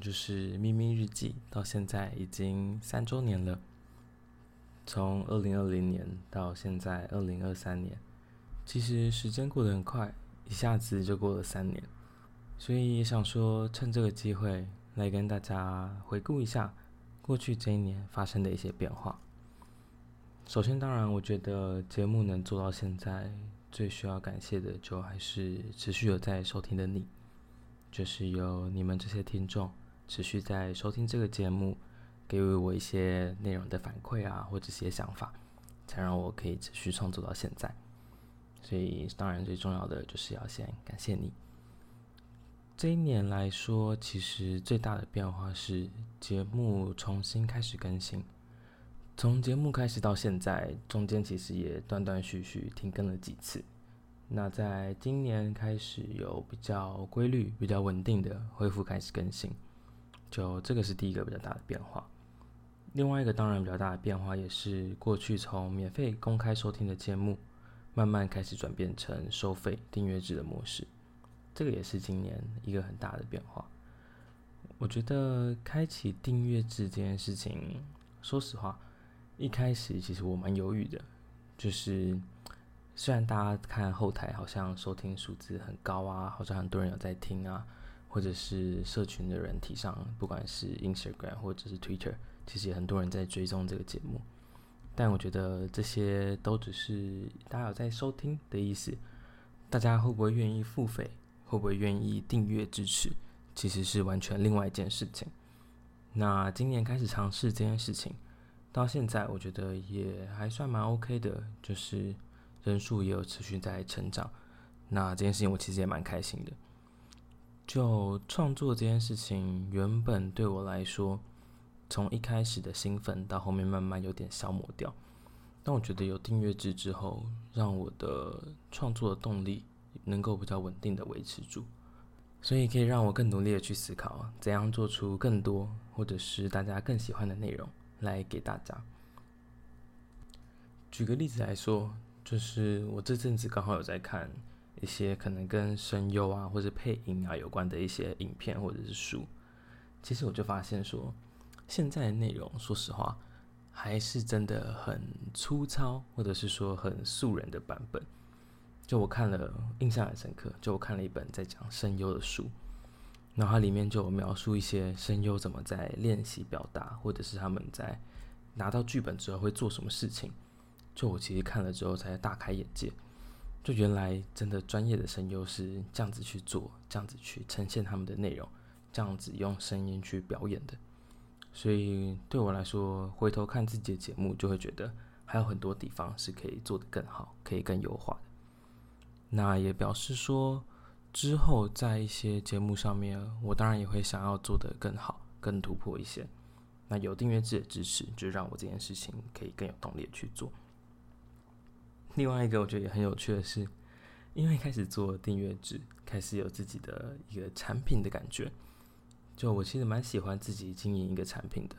就是咪咪日记到现在已经三周年了，从二零二零年到现在二零二三年，其实时间过得很快，一下子就过了三年，所以也想说趁这个机会来跟大家回顾一下过去这一年发生的一些变化。首先，当然我觉得节目能做到现在，最需要感谢的就还是持续有在收听的你，就是有你们这些听众。持续在收听这个节目，给予我一些内容的反馈啊，或者一些想法，才让我可以持续创作到现在。所以，当然最重要的就是要先感谢你。这一年来说，其实最大的变化是节目重新开始更新。从节目开始到现在，中间其实也断断续续停更了几次。那在今年开始有比较规律、比较稳定的恢复开始更新。就这个是第一个比较大的变化，另外一个当然比较大的变化也是过去从免费公开收听的节目，慢慢开始转变成收费订阅制的模式，这个也是今年一个很大的变化。我觉得开启订阅制这件事情，说实话，一开始其实我蛮犹豫的，就是虽然大家看后台好像收听数字很高啊，好像很多人有在听啊。或者是社群的人体上，不管是 Instagram 或者是 Twitter，其实也很多人在追踪这个节目。但我觉得这些都只是大家有在收听的意思，大家会不会愿意付费，会不会愿意订阅支持，其实是完全另外一件事情。那今年开始尝试这件事情，到现在我觉得也还算蛮 OK 的，就是人数也有持续在成长。那这件事情我其实也蛮开心的。就创作这件事情，原本对我来说，从一开始的兴奋到后面慢慢有点消磨掉。但我觉得有订阅制之后，让我的创作的动力能够比较稳定的维持住，所以可以让我更努力的去思考，怎样做出更多或者是大家更喜欢的内容来给大家。举个例子来说，就是我这阵子刚好有在看。一些可能跟声优啊或者配音啊有关的一些影片或者是书，其实我就发现说，现在的内容说实话还是真的很粗糙，或者是说很素人的版本。就我看了印象很深刻，就我看了一本在讲声优的书，然后它里面就有描述一些声优怎么在练习表达，或者是他们在拿到剧本之后会做什么事情。就我其实看了之后才大开眼界。就原来真的专业的声优是这样子去做，这样子去呈现他们的内容，这样子用声音去表演的。所以对我来说，回头看自己的节目，就会觉得还有很多地方是可以做得更好，可以更优化的。那也表示说，之后在一些节目上面，我当然也会想要做得更好，更突破一些。那有订阅制的支持，就让我这件事情可以更有动力去做。另外一个我觉得也很有趣的是，因为开始做订阅制，开始有自己的一个产品的感觉。就我其实蛮喜欢自己经营一个产品的，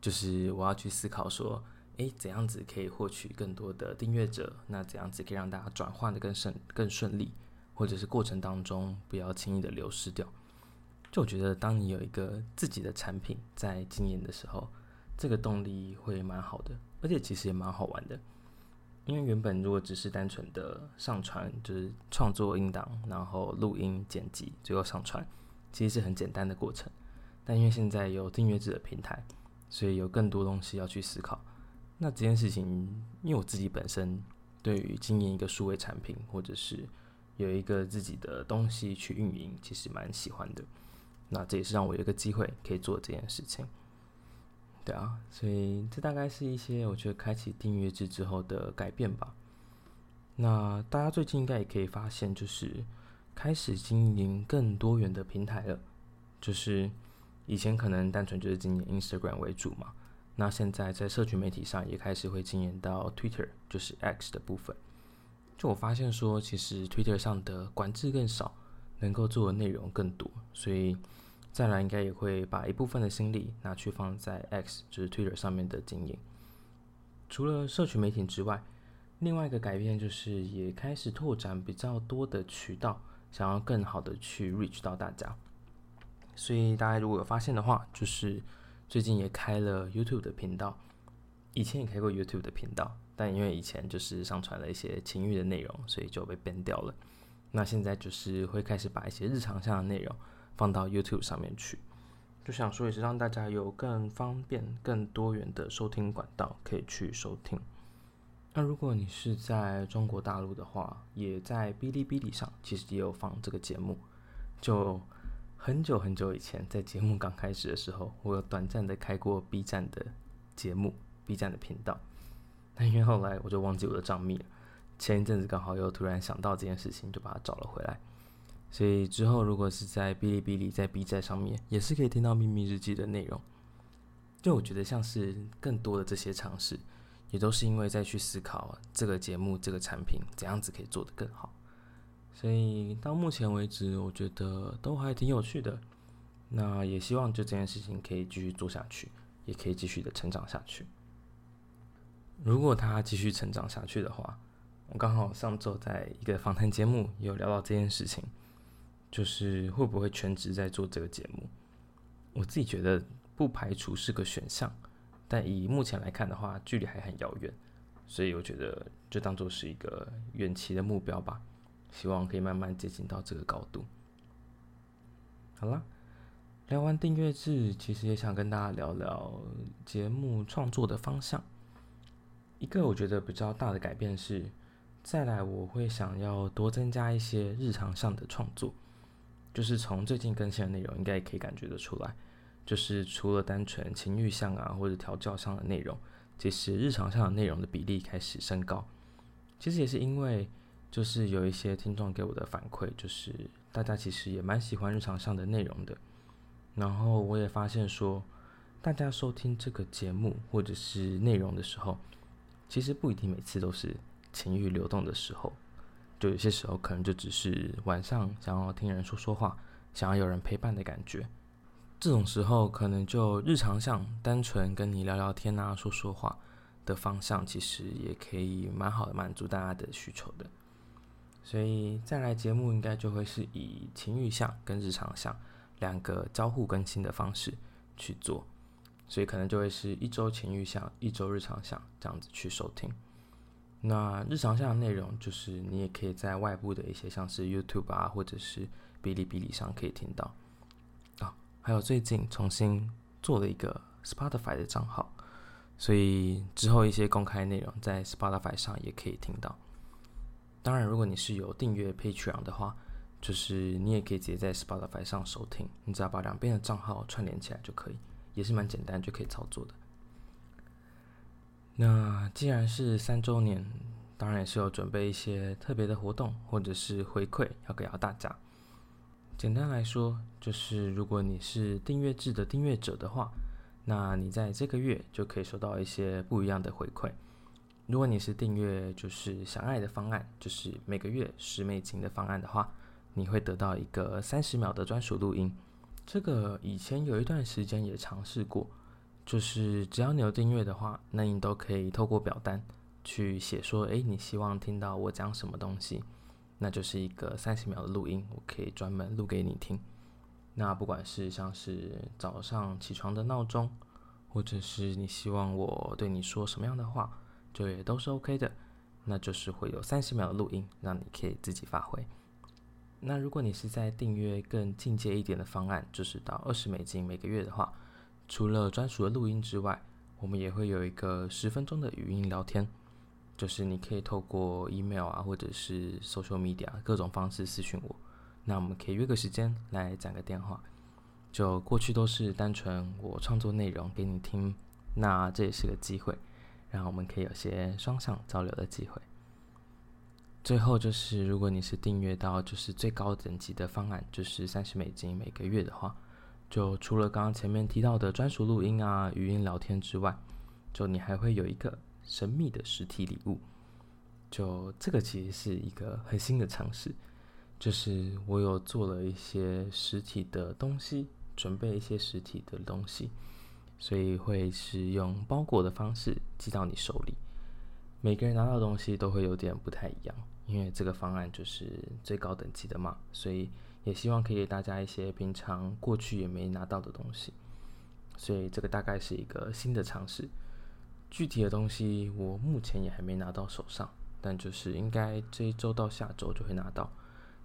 就是我要去思考说，诶，怎样子可以获取更多的订阅者？那怎样子可以让大家转换的更顺更顺利，或者是过程当中不要轻易的流失掉？就我觉得，当你有一个自己的产品在经营的时候，这个动力会蛮好的，而且其实也蛮好玩的。因为原本如果只是单纯的上传，就是创作音档，然后录音、剪辑，最后上传，其实是很简单的过程。但因为现在有订阅制的平台，所以有更多东西要去思考。那这件事情，因为我自己本身对于经营一个数位产品，或者是有一个自己的东西去运营，其实蛮喜欢的。那这也是让我有一个机会可以做这件事情。对啊，所以这大概是一些我觉得开启订阅制之后的改变吧。那大家最近应该也可以发现，就是开始经营更多元的平台了。就是以前可能单纯就是经营 Instagram 为主嘛，那现在在社群媒体上也开始会经营到 Twitter，就是 X 的部分。就我发现说，其实 Twitter 上的管制更少，能够做的内容更多，所以再来应该也会把一部分的心力拿去放在 X，就是 Twitter 上面的经营。除了社群媒体之外，另外一个改变就是也开始拓展比较多的渠道，想要更好的去 reach 到大家。所以大家如果有发现的话，就是最近也开了 YouTube 的频道，以前也开过 YouTube 的频道。但因为以前就是上传了一些情欲的内容，所以就被 ban 掉了。那现在就是会开始把一些日常上的内容放到 YouTube 上面去，就想说也是让大家有更方便、更多元的收听管道可以去收听。那如果你是在中国大陆的话，也在哔哩哔哩上其实也有放这个节目。就很久很久以前，在节目刚开始的时候，我有短暂的开过 B 站的节目，B 站的频道。但因为后来我就忘记我的账密了，前一阵子刚好又突然想到这件事情，就把它找了回来。所以之后如果是在哔哩哔哩、在 B 站上面，也是可以听到《秘密日记》的内容。就我觉得像是更多的这些尝试，也都是因为在去思考这个节目、这个产品怎样子可以做得更好。所以到目前为止，我觉得都还挺有趣的。那也希望就这件事情可以继续做下去，也可以继续的成长下去。如果他继续成长下去的话，我刚好上周在一个访谈节目有聊到这件事情，就是会不会全职在做这个节目？我自己觉得不排除是个选项，但以目前来看的话，距离还很遥远，所以我觉得就当做是一个远期的目标吧，希望可以慢慢接近到这个高度。好啦，聊完订阅制，其实也想跟大家聊聊节目创作的方向。一个我觉得比较大的改变是，再来我会想要多增加一些日常上的创作，就是从最近更新的内容应该也可以感觉得出来，就是除了单纯情欲向啊或者调教上的内容，其实日常上的内容的比例开始升高。其实也是因为就是有一些听众给我的反馈，就是大家其实也蛮喜欢日常上的内容的，然后我也发现说，大家收听这个节目或者是内容的时候。其实不一定每次都是情欲流动的时候，就有些时候可能就只是晚上想要听人说说话，想要有人陪伴的感觉。这种时候可能就日常向单纯跟你聊聊天啊、说说话的方向，其实也可以蛮好的满足大家的需求的。所以再来节目应该就会是以情欲向跟日常向两个交互更新的方式去做。所以可能就会是一周情欲向，一周日常向这样子去收听。那日常下的内容就是你也可以在外部的一些像是 YouTube 啊，或者是哔哩哔哩上可以听到啊。还有最近重新做了一个 Spotify 的账号，所以之后一些公开内容在 Spotify 上也可以听到。当然，如果你是有订阅 Patreon 的话，就是你也可以直接在 Spotify 上收听，你只要把两边的账号串联起来就可以。也是蛮简单就可以操作的。那既然是三周年，当然也是有准备一些特别的活动或者是回馈要给到大家。简单来说，就是如果你是订阅制的订阅者的话，那你在这个月就可以收到一些不一样的回馈。如果你是订阅就是想爱的方案，就是每个月十美金的方案的话，你会得到一个三十秒的专属录音。这个以前有一段时间也尝试过，就是只要你有订阅的话，那你都可以透过表单去写说，哎，你希望听到我讲什么东西，那就是一个三十秒的录音，我可以专门录给你听。那不管是像是早上起床的闹钟，或者是你希望我对你说什么样的话，就也都是 OK 的。那就是会有三十秒的录音，让你可以自己发挥。那如果你是在订阅更进阶一点的方案，就是到二十美金每个月的话，除了专属的录音之外，我们也会有一个十分钟的语音聊天。就是你可以透过 email 啊，或者是 social media 各种方式私讯我。那我们可以约个时间来讲个电话。就过去都是单纯我创作内容给你听，那这也是个机会，让我们可以有些双向交流的机会。最后就是，如果你是订阅到就是最高等级的方案，就是三十美金每个月的话，就除了刚刚前面提到的专属录音啊、语音聊天之外，就你还会有一个神秘的实体礼物。就这个其实是一个很新的尝试，就是我有做了一些实体的东西，准备一些实体的东西，所以会是用包裹的方式寄到你手里。每个人拿到的东西都会有点不太一样。因为这个方案就是最高等级的嘛，所以也希望可以给大家一些平常过去也没拿到的东西，所以这个大概是一个新的尝试。具体的东西我目前也还没拿到手上，但就是应该这一周到下周就会拿到，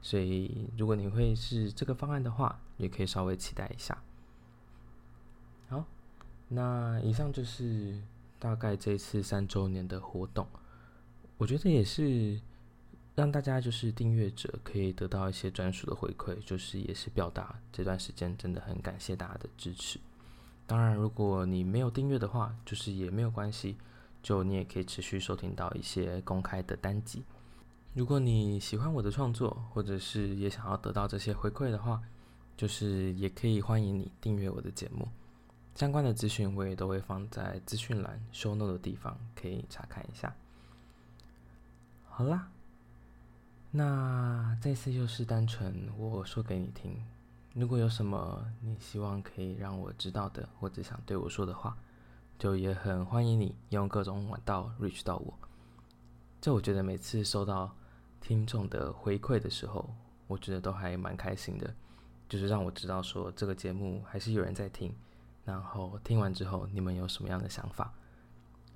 所以如果你会是这个方案的话，也可以稍微期待一下。好，那以上就是大概这次三周年的活动，我觉得也是。让大家就是订阅者可以得到一些专属的回馈，就是也是表达这段时间真的很感谢大家的支持。当然，如果你没有订阅的话，就是也没有关系，就你也可以持续收听到一些公开的单集。如果你喜欢我的创作，或者是也想要得到这些回馈的话，就是也可以欢迎你订阅我的节目。相关的资讯我也都会放在资讯栏 show note 的地方，可以查看一下。好啦。那这次就是单纯我说给你听，如果有什么你希望可以让我知道的，或者想对我说的话，就也很欢迎你用各种管道 reach 到我。这我觉得每次收到听众的回馈的时候，我觉得都还蛮开心的，就是让我知道说这个节目还是有人在听，然后听完之后你们有什么样的想法。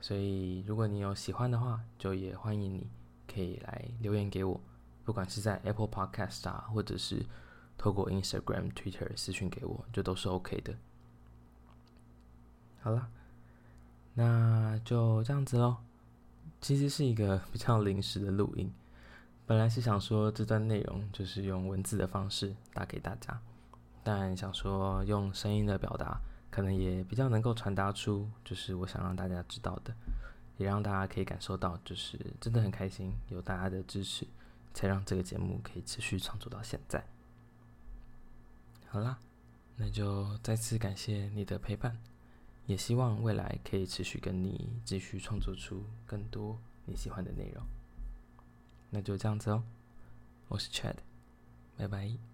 所以如果你有喜欢的话，就也欢迎你可以来留言给我。不管是在 Apple Podcast 啊，或者是透过 Instagram、Twitter 私讯给我，就都是 OK 的。好了，那就这样子喽。其实是一个比较临时的录音，本来是想说这段内容就是用文字的方式打给大家，但想说用声音的表达，可能也比较能够传达出就是我想让大家知道的，也让大家可以感受到，就是真的很开心有大家的支持。才让这个节目可以持续创作到现在。好啦，那就再次感谢你的陪伴，也希望未来可以持续跟你继续创作出更多你喜欢的内容。那就这样子哦，我是 Chad，拜拜。